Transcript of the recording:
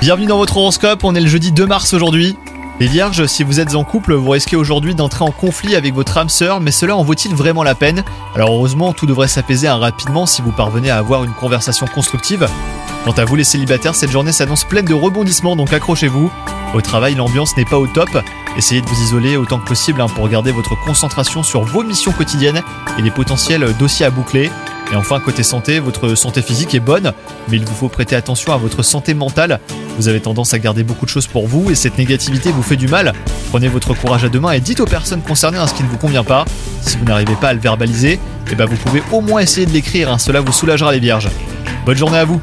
Bienvenue dans votre horoscope, on est le jeudi 2 mars aujourd'hui. Les vierges, si vous êtes en couple, vous risquez aujourd'hui d'entrer en conflit avec votre âme sœur, mais cela en vaut-il vraiment la peine? Alors heureusement, tout devrait s'apaiser rapidement si vous parvenez à avoir une conversation constructive. Quant à vous les célibataires, cette journée s'annonce pleine de rebondissements, donc accrochez-vous. Au travail, l'ambiance n'est pas au top. Essayez de vous isoler autant que possible hein, pour garder votre concentration sur vos missions quotidiennes et les potentiels dossiers à boucler. Et enfin, côté santé, votre santé physique est bonne, mais il vous faut prêter attention à votre santé mentale. Vous avez tendance à garder beaucoup de choses pour vous et cette négativité vous fait du mal. Prenez votre courage à deux mains et dites aux personnes concernées hein, ce qui ne vous convient pas. Si vous n'arrivez pas à le verbaliser, eh ben vous pouvez au moins essayer de l'écrire, hein, cela vous soulagera les vierges. Bonne journée à vous